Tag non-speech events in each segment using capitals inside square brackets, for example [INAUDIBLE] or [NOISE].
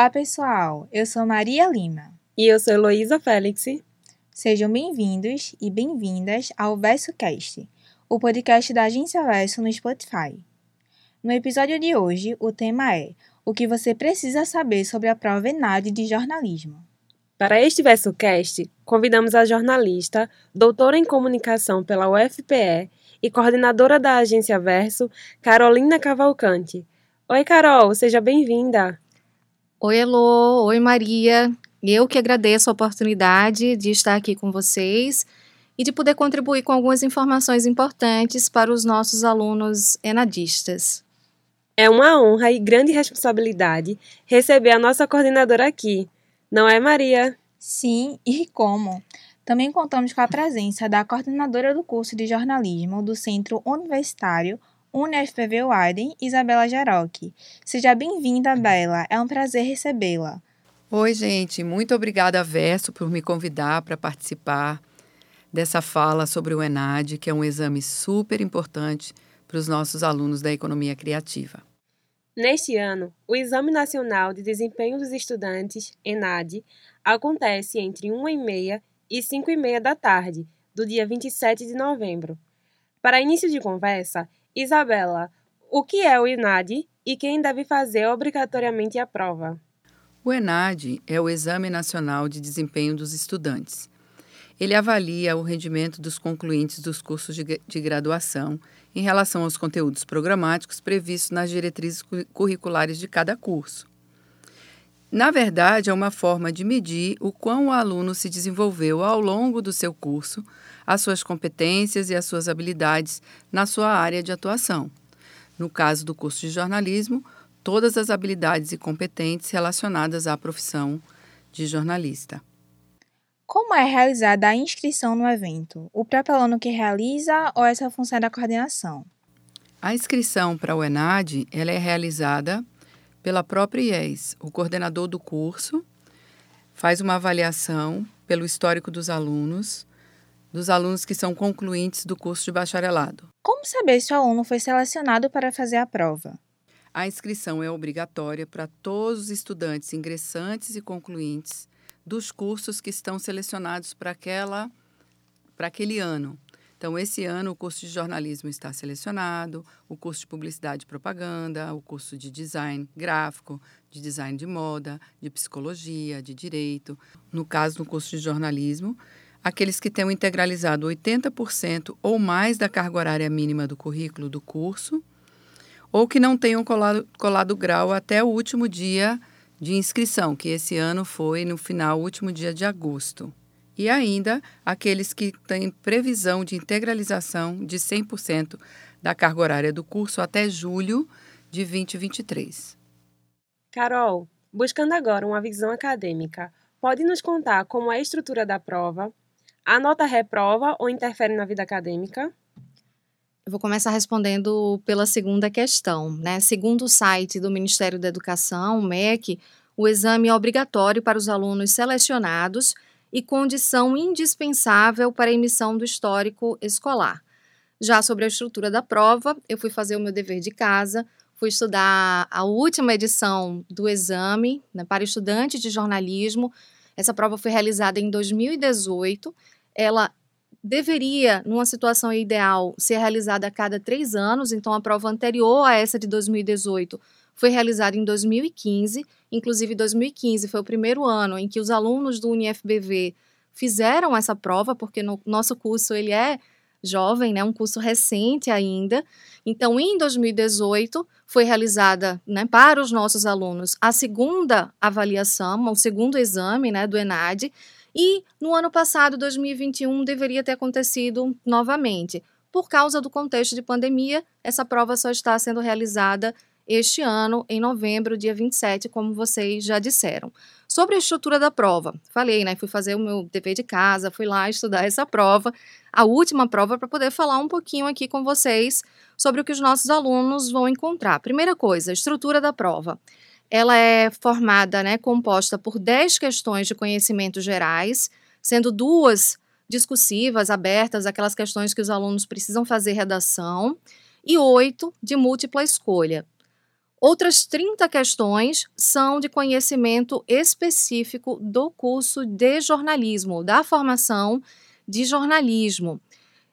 Olá, pessoal! Eu sou Maria Lima. E eu sou Heloísa Félix. Sejam bem-vindos e bem-vindas ao VersoCast, o podcast da Agência Verso no Spotify. No episódio de hoje, o tema é o que você precisa saber sobre a prova ENAD de jornalismo. Para este VersoCast, convidamos a jornalista, doutora em comunicação pela UFPE e coordenadora da agência Verso, Carolina Cavalcante. Oi, Carol, seja bem-vinda. Oi, Elô. Oi, Maria. Eu que agradeço a oportunidade de estar aqui com vocês e de poder contribuir com algumas informações importantes para os nossos alunos enadistas. É uma honra e grande responsabilidade receber a nossa coordenadora aqui, não é, Maria? Sim, e como? Também contamos com a presença da coordenadora do curso de jornalismo do Centro Universitário UniFPV Widen, Isabela Jarocchi. Seja bem-vinda, Bela. É um prazer recebê-la. Oi, gente. Muito obrigada, Verso, por me convidar para participar dessa fala sobre o ENAD, que é um exame super importante para os nossos alunos da economia criativa. Neste ano, o Exame Nacional de Desempenho dos Estudantes, ENAD, acontece entre 1 e meia e 5 e meia da tarde, do dia 27 de novembro. Para início de conversa, Isabela, o que é o ENAD e quem deve fazer obrigatoriamente a prova? O ENAD é o Exame Nacional de Desempenho dos Estudantes. Ele avalia o rendimento dos concluintes dos cursos de, de graduação em relação aos conteúdos programáticos previstos nas diretrizes curriculares de cada curso. Na verdade, é uma forma de medir o quão o aluno se desenvolveu ao longo do seu curso, as suas competências e as suas habilidades na sua área de atuação. No caso do curso de jornalismo, todas as habilidades e competências relacionadas à profissão de jornalista. Como é realizada a inscrição no evento? O próprio aluno que realiza ou essa função é da coordenação? A inscrição para o ENAD ela é realizada pela própria IES. O coordenador do curso faz uma avaliação pelo histórico dos alunos, dos alunos que são concluintes do curso de bacharelado. Como saber se o aluno foi selecionado para fazer a prova? A inscrição é obrigatória para todos os estudantes ingressantes e concluintes dos cursos que estão selecionados para aquela para aquele ano. Então, esse ano, o curso de jornalismo está selecionado, o curso de publicidade e propaganda, o curso de design gráfico, de design de moda, de psicologia, de direito. No caso do curso de jornalismo, aqueles que tenham integralizado 80% ou mais da carga horária mínima do currículo do curso, ou que não tenham colado, colado grau até o último dia de inscrição, que esse ano foi no final, último dia de agosto e ainda aqueles que têm previsão de integralização de 100% da carga horária do curso até julho de 2023. Carol, buscando agora uma visão acadêmica, pode nos contar como é a estrutura da prova? A nota reprova ou interfere na vida acadêmica? Eu vou começar respondendo pela segunda questão. Né? Segundo o site do Ministério da Educação, o MEC, o exame é obrigatório para os alunos selecionados e condição indispensável para a emissão do histórico escolar. Já sobre a estrutura da prova, eu fui fazer o meu dever de casa, fui estudar a última edição do exame né, para estudantes de jornalismo. Essa prova foi realizada em 2018. Ela deveria, numa situação ideal, ser realizada a cada três anos, então a prova anterior a essa de 2018 foi realizada em 2015. Inclusive, 2015 foi o primeiro ano em que os alunos do UniFBV fizeram essa prova, porque no nosso curso ele é jovem, né, um curso recente ainda. Então, em 2018, foi realizada né, para os nossos alunos a segunda avaliação, o segundo exame né, do ENAD, e no ano passado, 2021, deveria ter acontecido novamente. Por causa do contexto de pandemia, essa prova só está sendo realizada este ano, em novembro, dia 27, como vocês já disseram. Sobre a estrutura da prova, falei, né? Fui fazer o meu dever de casa, fui lá estudar essa prova, a última prova, para poder falar um pouquinho aqui com vocês sobre o que os nossos alunos vão encontrar. Primeira coisa, a estrutura da prova. Ela é formada, né, composta por 10 questões de conhecimentos gerais, sendo duas discursivas, abertas, aquelas questões que os alunos precisam fazer redação, e oito de múltipla escolha. Outras 30 questões são de conhecimento específico do curso de jornalismo, da formação de jornalismo.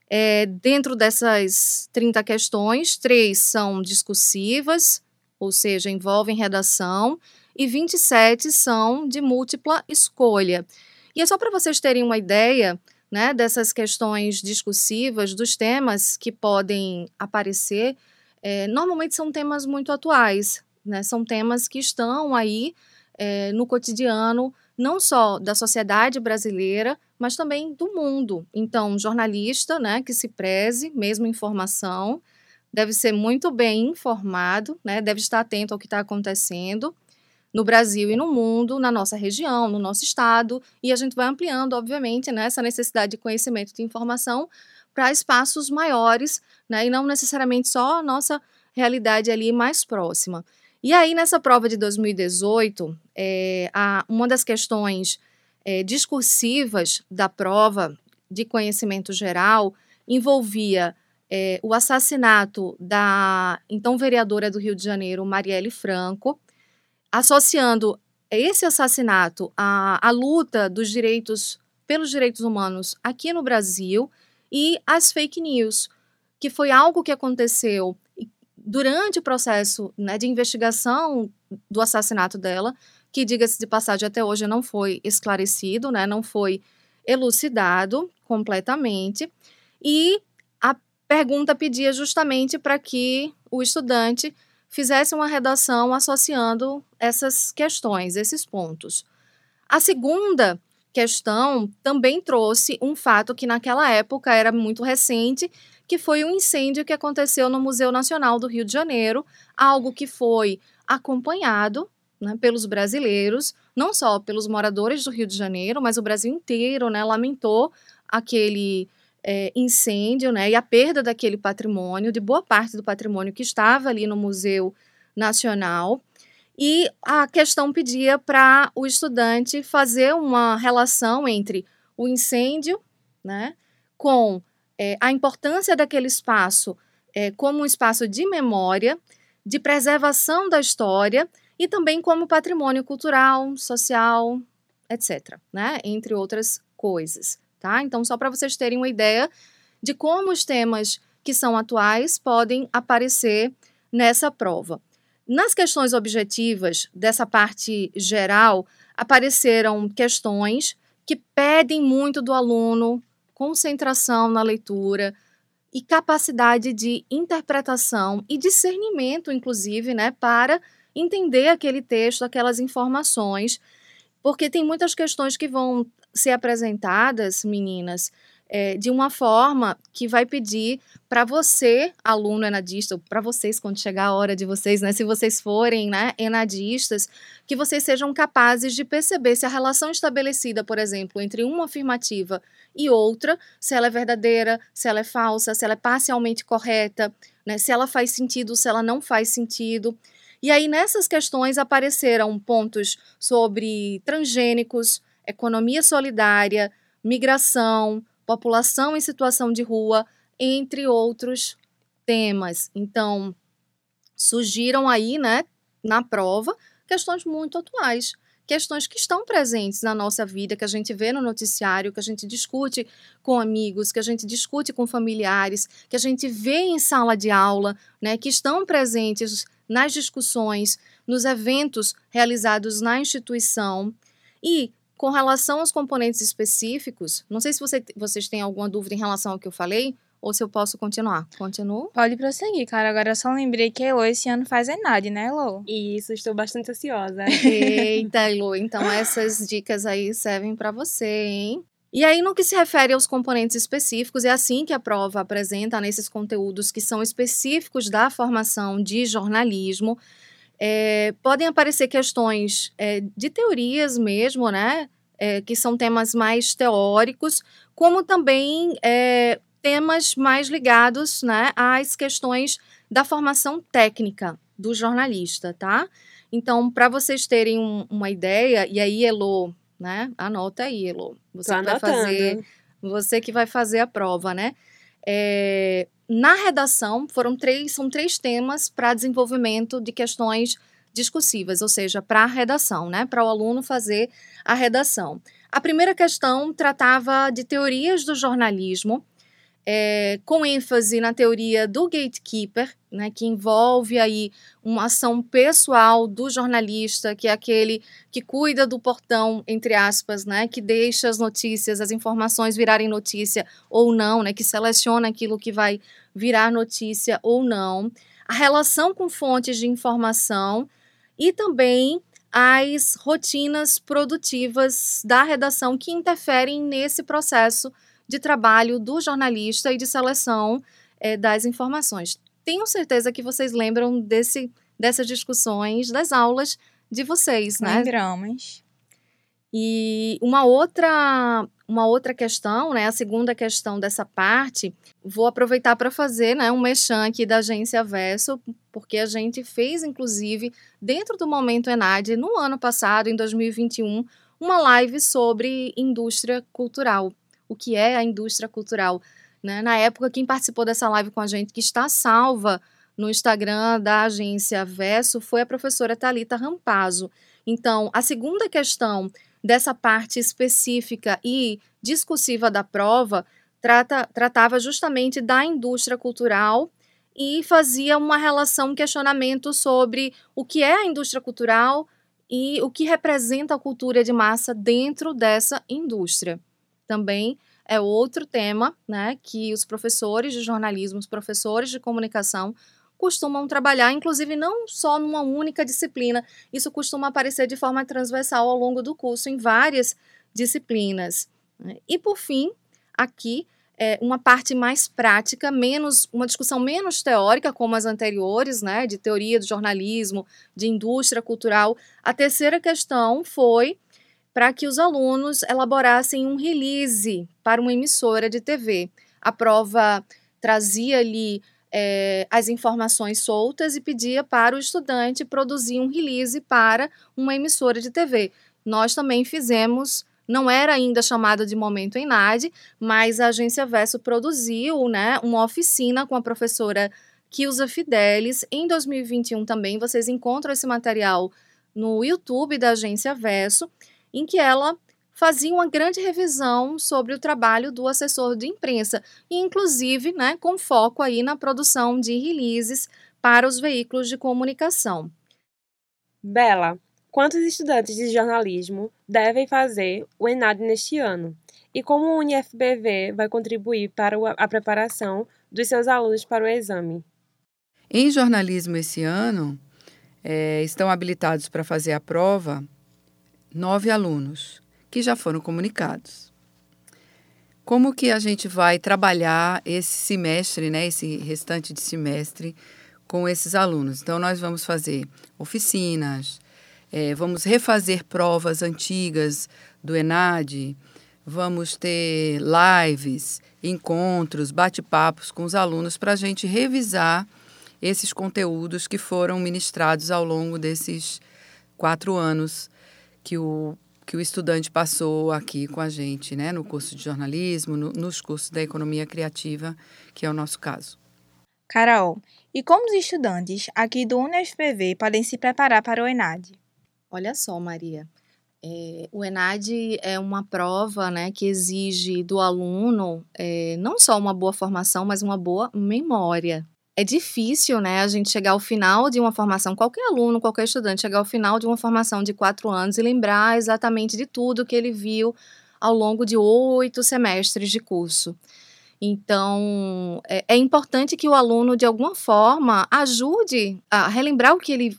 É, dentro dessas 30 questões, três são discursivas, ou seja, envolvem redação, e 27 são de múltipla escolha. E é só para vocês terem uma ideia né, dessas questões discursivas, dos temas que podem aparecer é, normalmente são temas muito atuais, né? São temas que estão aí é, no cotidiano, não só da sociedade brasileira, mas também do mundo. Então, um jornalista, né, que se preze, mesmo informação, deve ser muito bem informado, né? Deve estar atento ao que está acontecendo no Brasil e no mundo, na nossa região, no nosso estado, e a gente vai ampliando, obviamente, né, essa necessidade de conhecimento de informação para espaços maiores, né, e não necessariamente só a nossa realidade ali mais próxima. E aí, nessa prova de 2018, é, a, uma das questões é, discursivas da prova de conhecimento geral envolvia é, o assassinato da então vereadora do Rio de Janeiro, Marielle Franco, associando esse assassinato à, à luta dos direitos pelos direitos humanos aqui no Brasil e as fake news, que foi algo que aconteceu durante o processo né, de investigação do assassinato dela, que, diga-se de passagem, até hoje não foi esclarecido, né, não foi elucidado completamente. E a pergunta pedia justamente para que o estudante fizesse uma redação associando essas questões, esses pontos. A segunda questão também trouxe um fato que naquela época era muito recente, que foi um incêndio que aconteceu no Museu Nacional do Rio de Janeiro, algo que foi acompanhado né, pelos brasileiros, não só pelos moradores do Rio de Janeiro, mas o Brasil inteiro né, lamentou aquele é, incêndio né, e a perda daquele patrimônio, de boa parte do patrimônio que estava ali no Museu Nacional. E a questão pedia para o estudante fazer uma relação entre o incêndio né, com é, a importância daquele espaço é, como um espaço de memória, de preservação da história e também como patrimônio cultural, social, etc., né, entre outras coisas. Tá? Então, só para vocês terem uma ideia de como os temas que são atuais podem aparecer nessa prova. Nas questões objetivas dessa parte geral, apareceram questões que pedem muito do aluno concentração na leitura e capacidade de interpretação e discernimento, inclusive, né, para entender aquele texto, aquelas informações, porque tem muitas questões que vão ser apresentadas, meninas, é, de uma forma que vai pedir para você, aluno enadista, para vocês, quando chegar a hora de vocês, né, se vocês forem né, enadistas, que vocês sejam capazes de perceber se a relação estabelecida, por exemplo, entre uma afirmativa e outra, se ela é verdadeira, se ela é falsa, se ela é parcialmente correta, né, se ela faz sentido, se ela não faz sentido. E aí, nessas questões, apareceram pontos sobre transgênicos, economia solidária, migração, população em situação de rua, entre outros temas. Então, surgiram aí, né, na prova, questões muito atuais, questões que estão presentes na nossa vida, que a gente vê no noticiário, que a gente discute com amigos, que a gente discute com familiares, que a gente vê em sala de aula, né, que estão presentes nas discussões, nos eventos realizados na instituição. E com relação aos componentes específicos, não sei se você, vocês têm alguma dúvida em relação ao que eu falei, ou se eu posso continuar. Continuo? Pode prosseguir, cara. Agora eu só lembrei que a Elo esse ano faz ENAD, né, Elo? Isso, estou bastante ansiosa. Eita, [LAUGHS] Elo, então essas dicas aí servem para você, hein? E aí, no que se refere aos componentes específicos, é assim que a prova apresenta nesses conteúdos que são específicos da formação de jornalismo. É, podem aparecer questões é, de teorias mesmo, né? É, que são temas mais teóricos, como também é, temas mais ligados né, às questões da formação técnica do jornalista, tá? Então, para vocês terem um, uma ideia, e aí, Elo, né? Anota aí, Elo. Você que vai fazer, você que vai fazer a prova, né? É, na redação, foram três, são três temas para desenvolvimento de questões discursivas, ou seja, para a redação, né? Para o aluno fazer a redação. A primeira questão tratava de teorias do jornalismo, é, com ênfase na teoria do gatekeeper, né, que envolve aí uma ação pessoal do jornalista, que é aquele que cuida do portão, entre aspas, né, que deixa as notícias, as informações virarem notícia ou não, né, que seleciona aquilo que vai virar notícia ou não, a relação com fontes de informação e também as rotinas produtivas da redação que interferem nesse processo de trabalho do jornalista e de seleção é, das informações. Tenho certeza que vocês lembram desse, dessas discussões das aulas de vocês, né? Lembramos. E uma outra, uma outra questão, né, a segunda questão dessa parte, vou aproveitar para fazer né, um mechan aqui da agência Verso, porque a gente fez, inclusive, dentro do Momento Enad, no ano passado, em 2021, uma live sobre indústria cultural o que é a indústria cultural. Né? Na época, quem participou dessa live com a gente, que está salva no Instagram da agência Verso, foi a professora Talita Rampazzo. Então, a segunda questão dessa parte específica e discursiva da prova trata, tratava justamente da indústria cultural e fazia uma relação, um questionamento sobre o que é a indústria cultural e o que representa a cultura de massa dentro dessa indústria também é outro tema, né, que os professores de jornalismo, os professores de comunicação costumam trabalhar, inclusive não só numa única disciplina, isso costuma aparecer de forma transversal ao longo do curso em várias disciplinas. E por fim, aqui é uma parte mais prática, menos uma discussão menos teórica como as anteriores, né, de teoria do jornalismo, de indústria cultural. A terceira questão foi para que os alunos elaborassem um release para uma emissora de TV. A prova trazia ali é, as informações soltas e pedia para o estudante produzir um release para uma emissora de TV. Nós também fizemos, não era ainda chamada de Momento ENAD, mas a agência Verso produziu né, uma oficina com a professora Kilza Fidelis. Em 2021 também vocês encontram esse material no YouTube da agência Verso em que ela fazia uma grande revisão sobre o trabalho do assessor de imprensa, e inclusive né, com foco aí na produção de releases para os veículos de comunicação. Bela, quantos estudantes de jornalismo devem fazer o ENAD neste ano? E como o UniFBV vai contribuir para a preparação dos seus alunos para o exame? Em jornalismo esse ano, é, estão habilitados para fazer a prova nove alunos que já foram comunicados. Como que a gente vai trabalhar esse semestre, né, esse restante de semestre com esses alunos? Então, nós vamos fazer oficinas, é, vamos refazer provas antigas do ENAD, vamos ter lives, encontros, bate-papos com os alunos para a gente revisar esses conteúdos que foram ministrados ao longo desses quatro anos que o, que o estudante passou aqui com a gente, né, no curso de jornalismo, no, nos cursos da economia criativa, que é o nosso caso. Carol, e como os estudantes aqui do UNFPV podem se preparar para o ENAD? Olha só, Maria. É, o ENAD é uma prova né, que exige do aluno é, não só uma boa formação, mas uma boa memória é difícil, né, a gente chegar ao final de uma formação, qualquer aluno, qualquer estudante, chegar ao final de uma formação de quatro anos e lembrar exatamente de tudo que ele viu ao longo de oito semestres de curso. Então, é, é importante que o aluno, de alguma forma, ajude a relembrar o que ele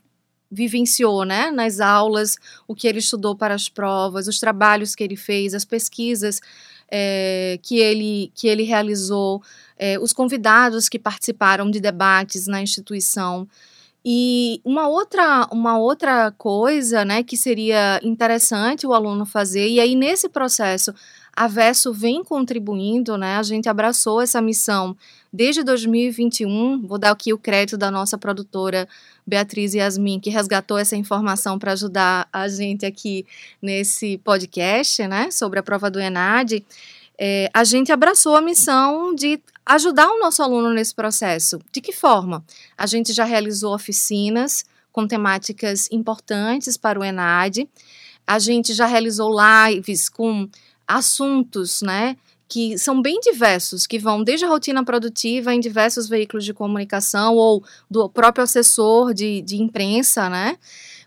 vivenciou, né, nas aulas, o que ele estudou para as provas, os trabalhos que ele fez, as pesquisas é, que, ele, que ele realizou, é, os convidados que participaram de debates na instituição. E uma outra, uma outra coisa né, que seria interessante o aluno fazer, e aí nesse processo a Verso vem contribuindo, né? A gente abraçou essa missão desde 2021. Vou dar aqui o crédito da nossa produtora Beatriz Yasmin, que resgatou essa informação para ajudar a gente aqui nesse podcast, né? Sobre a prova do ENAD. é, a gente abraçou a missão de ajudar o nosso aluno nesse processo. De que forma? A gente já realizou oficinas com temáticas importantes para o ENAD, a gente já realizou lives com assuntos, né? que são bem diversos, que vão desde a rotina produtiva em diversos veículos de comunicação ou do próprio assessor de, de imprensa, né?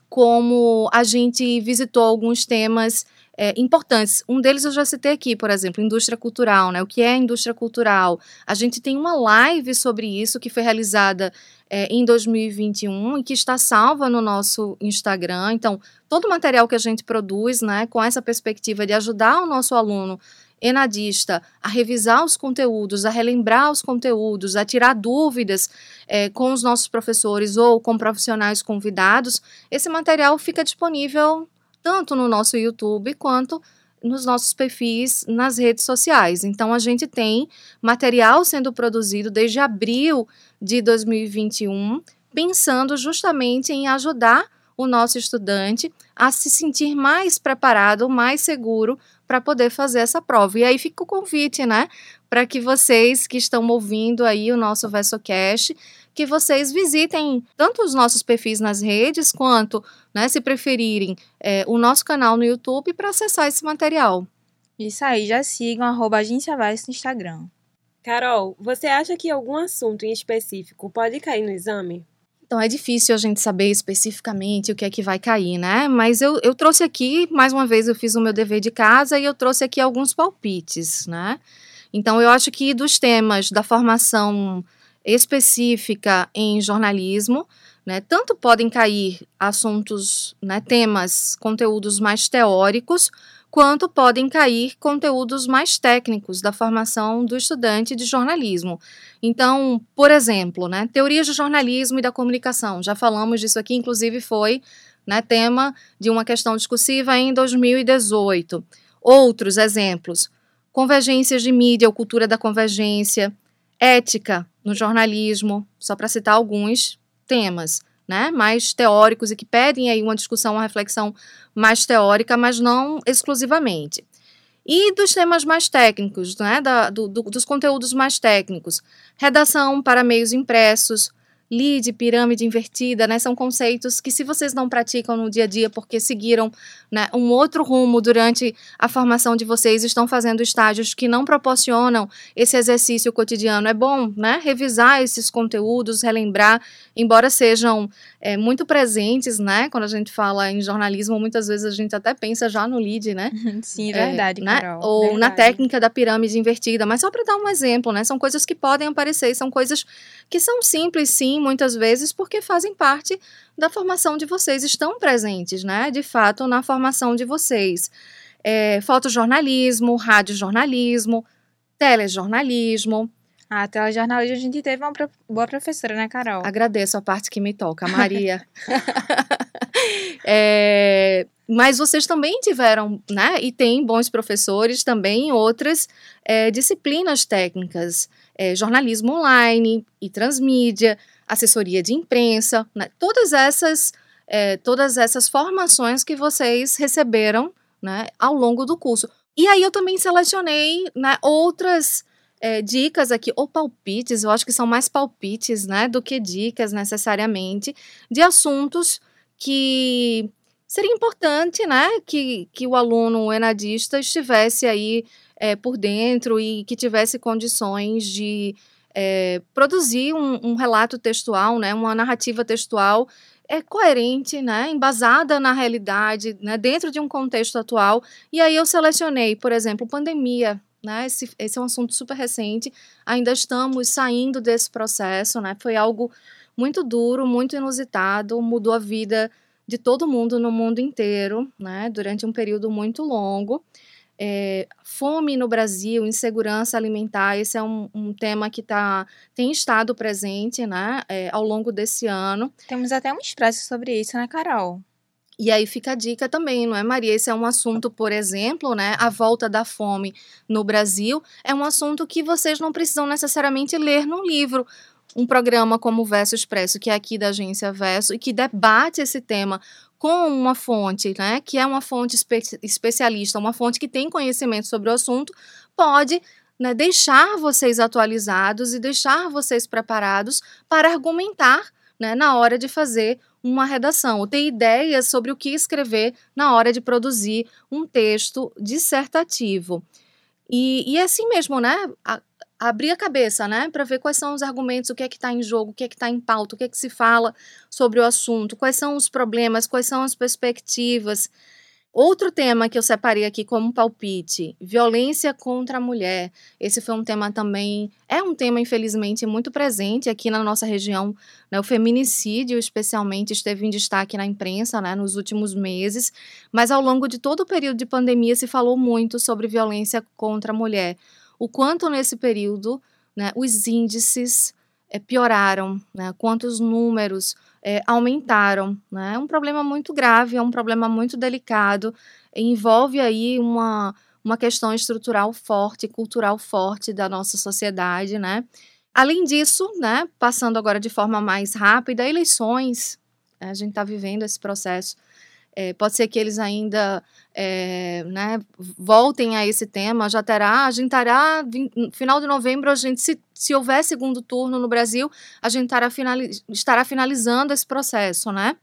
Como a gente visitou alguns temas é, importantes. Um deles eu já citei aqui, por exemplo, indústria cultural, né? O que é indústria cultural? A gente tem uma live sobre isso que foi realizada é, em 2021 e que está salva no nosso Instagram. Então, todo o material que a gente produz, né, com essa perspectiva de ajudar o nosso aluno enadista a revisar os conteúdos, a relembrar os conteúdos, a tirar dúvidas é, com os nossos professores ou com profissionais convidados, esse material fica disponível tanto no nosso YouTube quanto nos nossos perfis nas redes sociais. Então, a gente tem material sendo produzido desde abril de 2021, pensando justamente em ajudar o nosso estudante a se sentir mais preparado, mais seguro para poder fazer essa prova. E aí fica o convite, né, para que vocês que estão ouvindo aí o nosso VersoCast, que vocês visitem tanto os nossos perfis nas redes, quanto, né, se preferirem, é, o nosso canal no YouTube para acessar esse material. Isso aí, já sigam arroba Agência Verso no Instagram. Carol, você acha que algum assunto em específico pode cair no exame? Então é difícil a gente saber especificamente o que é que vai cair, né? Mas eu, eu trouxe aqui, mais uma vez, eu fiz o meu dever de casa e eu trouxe aqui alguns palpites, né? Então eu acho que dos temas da formação específica em jornalismo, né, tanto podem cair assuntos, né, temas, conteúdos mais teóricos, quanto podem cair conteúdos mais técnicos da formação do estudante de jornalismo. Então, por exemplo, né, teorias do jornalismo e da comunicação, já falamos disso aqui, inclusive foi né, tema de uma questão discursiva em 2018. Outros exemplos, convergências de mídia ou cultura da convergência, ética no jornalismo, só para citar alguns temas né, mais teóricos e que pedem aí uma discussão, uma reflexão mais teórica, mas não exclusivamente. E dos temas mais técnicos, né, da, do, do, dos conteúdos mais técnicos, redação para meios impressos, lead, pirâmide invertida, né? São conceitos que, se vocês não praticam no dia a dia porque seguiram né, um outro rumo durante a formação de vocês, estão fazendo estágios que não proporcionam esse exercício cotidiano, é bom, né? Revisar esses conteúdos, relembrar, embora sejam é, muito presentes, né? Quando a gente fala em jornalismo, muitas vezes a gente até pensa já no lead, né? [LAUGHS] Sim, é, verdade, né? Carol. Ou verdade. na técnica da pirâmide invertida, mas só para dar um exemplo, né? São coisas que podem aparecer, são coisas que são simples, sim, muitas vezes, porque fazem parte da formação de vocês, estão presentes, né? De fato, na formação de vocês. É, fotojornalismo, radiojornalismo, telejornalismo. Ah, telejornalismo a gente teve uma boa professora, né, Carol? Agradeço a parte que me toca, [LAUGHS] Maria. É, mas vocês também tiveram, né? E tem bons professores também em outras é, disciplinas técnicas, é, jornalismo online e transmídia, assessoria de imprensa, né? todas essas, é, todas essas formações que vocês receberam, né? Ao longo do curso. E aí eu também selecionei, né? Outras é, dicas aqui, ou palpites, eu acho que são mais palpites, né, do que dicas necessariamente, de assuntos que seria importante, né, que, que o aluno enadista estivesse aí é, por dentro e que tivesse condições de é, produzir um, um relato textual, né, uma narrativa textual é coerente, né, embasada na realidade, né, dentro de um contexto atual. E aí eu selecionei, por exemplo, pandemia, né? Esse, esse é um assunto super recente. Ainda estamos saindo desse processo, né? Foi algo muito duro, muito inusitado, mudou a vida de todo mundo no mundo inteiro, né? Durante um período muito longo. É, fome no Brasil, insegurança alimentar, esse é um, um tema que tá, tem estado presente né, é, ao longo desse ano. Temos até um expresso sobre isso, né, Carol? E aí fica a dica também, não é, Maria? Esse é um assunto, por exemplo, né? A volta da fome no Brasil é um assunto que vocês não precisam necessariamente ler num livro. Um programa como o Verso Expresso, que é aqui da agência Verso, e que debate esse tema com uma fonte, né, que é uma fonte espe especialista, uma fonte que tem conhecimento sobre o assunto, pode né, deixar vocês atualizados e deixar vocês preparados para argumentar né, na hora de fazer uma redação, ou ter ideias sobre o que escrever na hora de produzir um texto dissertativo. E, e é assim mesmo, né? Abrir a cabeça, né, para ver quais são os argumentos, o que é que está em jogo, o que é que está em pauta, o que é que se fala sobre o assunto, quais são os problemas, quais são as perspectivas. Outro tema que eu separei aqui como palpite: violência contra a mulher. Esse foi um tema também, é um tema, infelizmente, muito presente aqui na nossa região. Né? O feminicídio, especialmente, esteve em destaque na imprensa né, nos últimos meses, mas ao longo de todo o período de pandemia se falou muito sobre violência contra a mulher. O quanto nesse período né, os índices é, pioraram, né, quantos números é, aumentaram. Né? É um problema muito grave, é um problema muito delicado, envolve aí uma, uma questão estrutural forte, cultural forte da nossa sociedade, né? Além disso, né, passando agora de forma mais rápida, eleições, a gente está vivendo esse processo é, pode ser que eles ainda é, né, voltem a esse tema. Já terá, a gente terá, no final de novembro, a gente, se, se houver segundo turno no Brasil, a gente estará, finaliz, estará finalizando esse processo, né?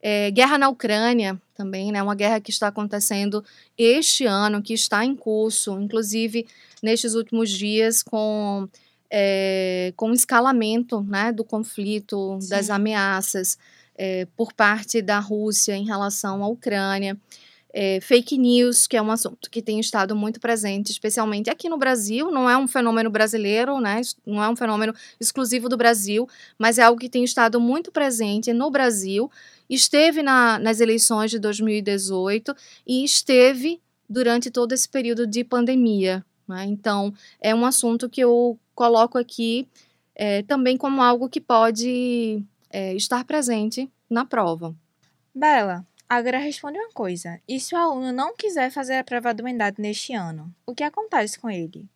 É, guerra na Ucrânia também, né? Uma guerra que está acontecendo este ano, que está em curso, inclusive nestes últimos dias, com, é, com escalamento né, do conflito, Sim. das ameaças é, por parte da Rússia em relação à Ucrânia. É, fake news, que é um assunto que tem estado muito presente, especialmente aqui no Brasil. Não é um fenômeno brasileiro, né? não é um fenômeno exclusivo do Brasil, mas é algo que tem estado muito presente no Brasil. Esteve na, nas eleições de 2018 e esteve durante todo esse período de pandemia. Né? Então, é um assunto que eu coloco aqui é, também como algo que pode é, estar presente na prova. Bela, agora responde uma coisa. E se o aluno não quiser fazer a prova do ENAD neste ano, o que acontece com ele?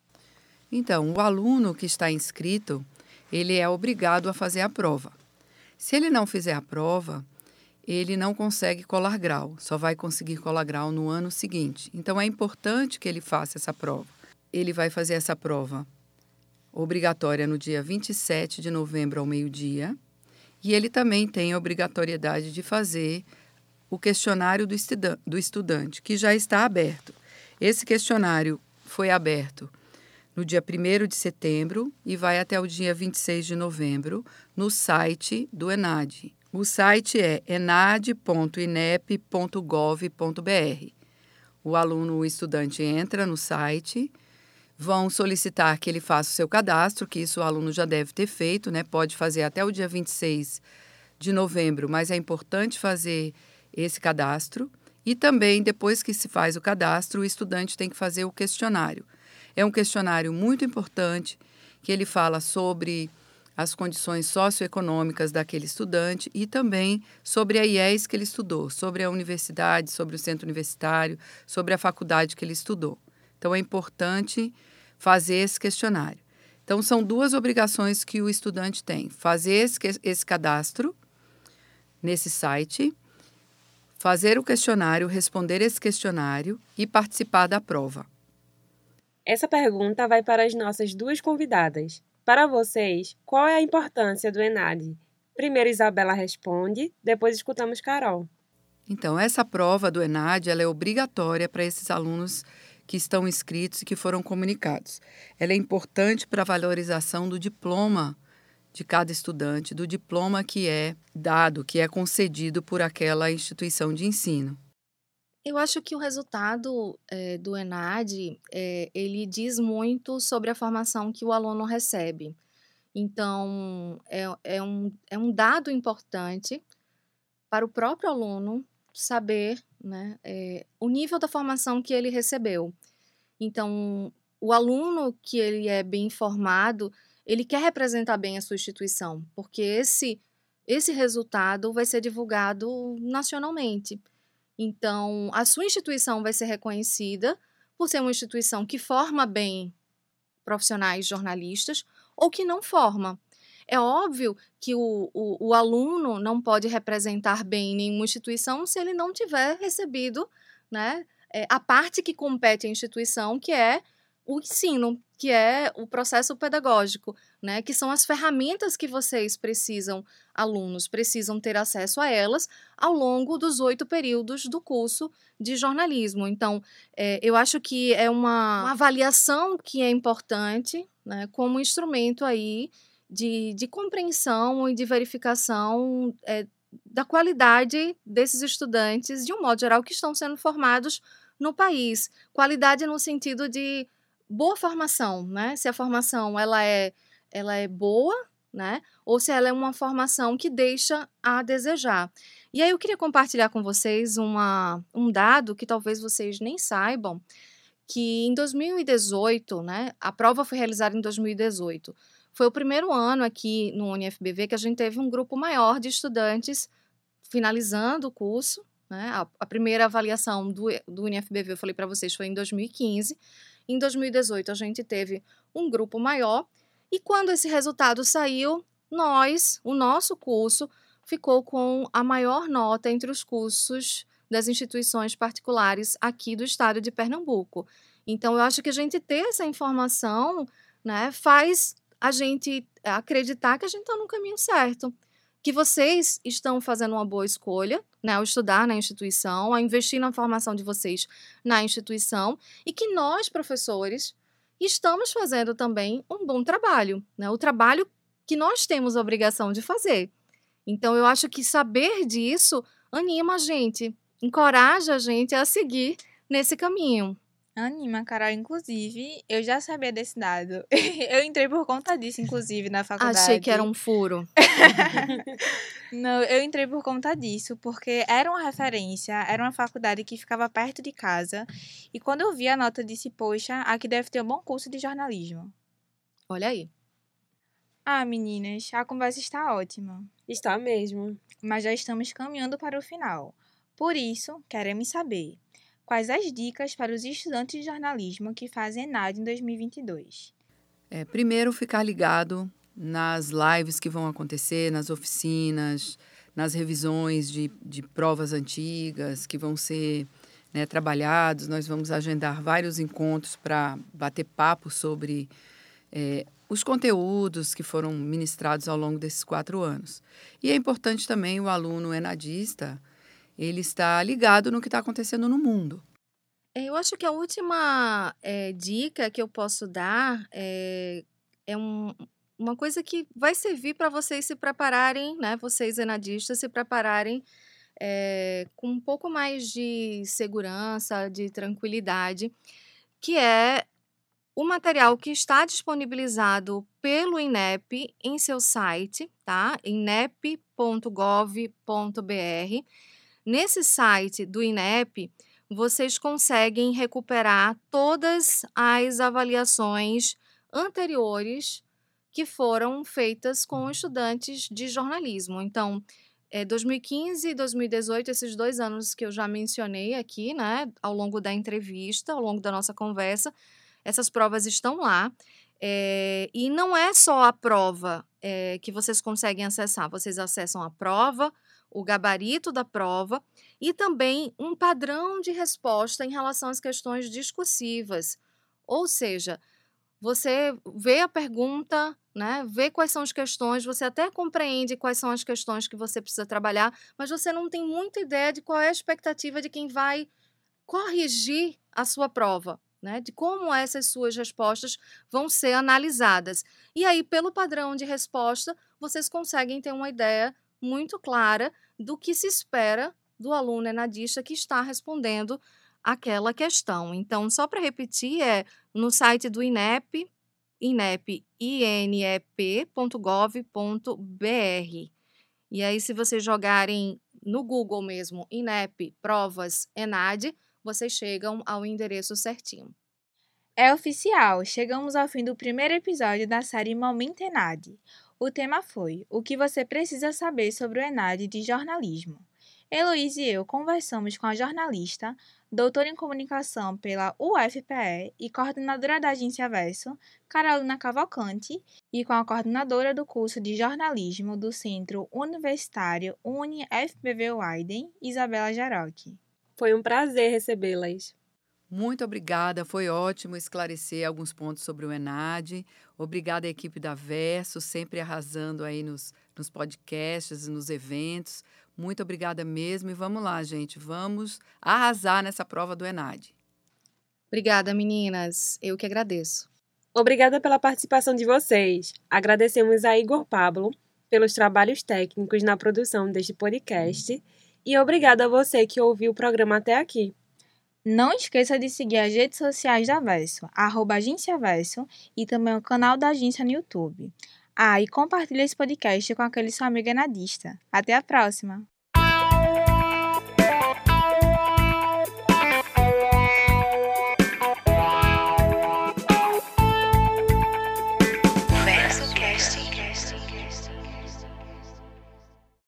Então, o aluno que está inscrito, ele é obrigado a fazer a prova. Se ele não fizer a prova, ele não consegue colar grau, só vai conseguir colar grau no ano seguinte. Então é importante que ele faça essa prova. Ele vai fazer essa prova obrigatória no dia 27 de novembro ao meio-dia e ele também tem a obrigatoriedade de fazer o questionário do, do estudante, que já está aberto. Esse questionário foi aberto no dia 1 de setembro e vai até o dia 26 de novembro no site do ENAD. O site é enad.inep.gov.br. O aluno, o estudante entra no site, vão solicitar que ele faça o seu cadastro, que isso o aluno já deve ter feito, né? Pode fazer até o dia 26 de novembro, mas é importante fazer esse cadastro. E também, depois que se faz o cadastro, o estudante tem que fazer o questionário. É um questionário muito importante, que ele fala sobre as condições socioeconômicas daquele estudante e também sobre a IES que ele estudou, sobre a universidade, sobre o centro universitário, sobre a faculdade que ele estudou. Então, é importante fazer esse questionário. Então, são duas obrigações que o estudante tem: fazer esse, esse cadastro nesse site, fazer o questionário, responder esse questionário e participar da prova. Essa pergunta vai para as nossas duas convidadas. Para vocês, qual é a importância do ENAD? Primeiro Isabela responde, depois escutamos Carol. Então, essa prova do ENAD ela é obrigatória para esses alunos que estão inscritos e que foram comunicados. Ela é importante para a valorização do diploma de cada estudante, do diploma que é dado, que é concedido por aquela instituição de ensino. Eu acho que o resultado é, do ENAD, é, ele diz muito sobre a formação que o aluno recebe. Então, é, é, um, é um dado importante para o próprio aluno saber né, é, o nível da formação que ele recebeu. Então, o aluno que ele é bem informado, ele quer representar bem a sua instituição, porque esse esse resultado vai ser divulgado nacionalmente. Então, a sua instituição vai ser reconhecida por ser uma instituição que forma bem profissionais jornalistas ou que não forma. É óbvio que o, o, o aluno não pode representar bem nenhuma instituição se ele não tiver recebido né, é, a parte que compete à instituição, que é o ensino, que é o processo pedagógico, né? Que são as ferramentas que vocês precisam, alunos, precisam ter acesso a elas ao longo dos oito períodos do curso de jornalismo. Então, é, eu acho que é uma, uma avaliação que é importante, né? Como instrumento aí de, de compreensão e de verificação é, da qualidade desses estudantes, de um modo geral, que estão sendo formados no país. Qualidade no sentido de boa formação, né? Se a formação ela é, ela é boa, né? Ou se ela é uma formação que deixa a desejar. E aí eu queria compartilhar com vocês uma, um dado que talvez vocês nem saibam, que em 2018, né? A prova foi realizada em 2018. Foi o primeiro ano aqui no UniFBV que a gente teve um grupo maior de estudantes finalizando o curso. Né? A, a primeira avaliação do, do UniFBV, eu falei para vocês, foi em 2015. Em 2018, a gente teve um grupo maior. E quando esse resultado saiu, nós, o nosso curso, ficou com a maior nota entre os cursos das instituições particulares aqui do estado de Pernambuco. Então, eu acho que a gente ter essa informação né, faz a gente acreditar que a gente está no caminho certo. Que vocês estão fazendo uma boa escolha, né, ao estudar na instituição, ao investir na formação de vocês na instituição, e que nós, professores, estamos fazendo também um bom trabalho, né, o trabalho que nós temos a obrigação de fazer. Então, eu acho que saber disso anima a gente, encoraja a gente a seguir nesse caminho. Anima, Carol. Inclusive, eu já sabia desse dado. [LAUGHS] eu entrei por conta disso, inclusive, na faculdade. [LAUGHS] Achei que era um furo. [LAUGHS] Não, eu entrei por conta disso, porque era uma referência, era uma faculdade que ficava perto de casa. E quando eu vi a nota, eu disse, poxa, aqui deve ter um bom curso de jornalismo. Olha aí. Ah, meninas, a conversa está ótima. Está mesmo. Mas já estamos caminhando para o final. Por isso, queremos saber Quais as dicas para os estudantes de jornalismo que fazem ENAD em 2022? É, primeiro, ficar ligado nas lives que vão acontecer, nas oficinas, nas revisões de, de provas antigas que vão ser né, trabalhados. Nós vamos agendar vários encontros para bater papo sobre é, os conteúdos que foram ministrados ao longo desses quatro anos. E é importante também o aluno enadista ele está ligado no que está acontecendo no mundo. É, eu acho que a última é, dica que eu posso dar é, é um, uma coisa que vai servir para vocês se prepararem, né? Vocês enadistas se prepararem é, com um pouco mais de segurança, de tranquilidade, que é o material que está disponibilizado pelo INEP em seu site, tá? inep.gov.br Nesse site do INEP, vocês conseguem recuperar todas as avaliações anteriores que foram feitas com estudantes de jornalismo. Então, é, 2015 e 2018, esses dois anos que eu já mencionei aqui, né, ao longo da entrevista, ao longo da nossa conversa, essas provas estão lá. É, e não é só a prova é, que vocês conseguem acessar, vocês acessam a prova, o gabarito da prova e também um padrão de resposta em relação às questões discursivas. Ou seja, você vê a pergunta, né, vê quais são as questões, você até compreende quais são as questões que você precisa trabalhar, mas você não tem muita ideia de qual é a expectativa de quem vai corrigir a sua prova. Né, de como essas suas respostas vão ser analisadas. E aí, pelo padrão de resposta, vocês conseguem ter uma ideia muito clara do que se espera do aluno enadista que está respondendo aquela questão. Então, só para repetir, é no site do INEP, INEP, inep.gov.br. E aí, se vocês jogarem no Google mesmo, INEP, provas, ENAD, vocês chegam ao endereço certinho. É oficial, chegamos ao fim do primeiro episódio da série Momento ENAD. O tema foi O que você precisa saber sobre o ENAD de jornalismo. Heloísa e eu conversamos com a jornalista, doutora em comunicação pela UFPE e coordenadora da agência Verso, Carolina Cavalcante, e com a coordenadora do curso de jornalismo do Centro Universitário UniFBV Widen, Isabela Jaroque. Foi um prazer recebê-las. Muito obrigada, foi ótimo esclarecer alguns pontos sobre o ENAD. Obrigada à equipe da Verso, sempre arrasando aí nos, nos podcasts e nos eventos. Muito obrigada mesmo e vamos lá, gente, vamos arrasar nessa prova do ENAD. Obrigada, meninas. Eu que agradeço. Obrigada pela participação de vocês. Agradecemos a Igor Pablo pelos trabalhos técnicos na produção deste podcast e obrigada a você que ouviu o programa até aqui. Não esqueça de seguir as redes sociais da Verso, arroba Agência Verso e também o canal da agência no YouTube. Ah, e compartilhe esse podcast com aquele seu amigo enadista. Até a próxima!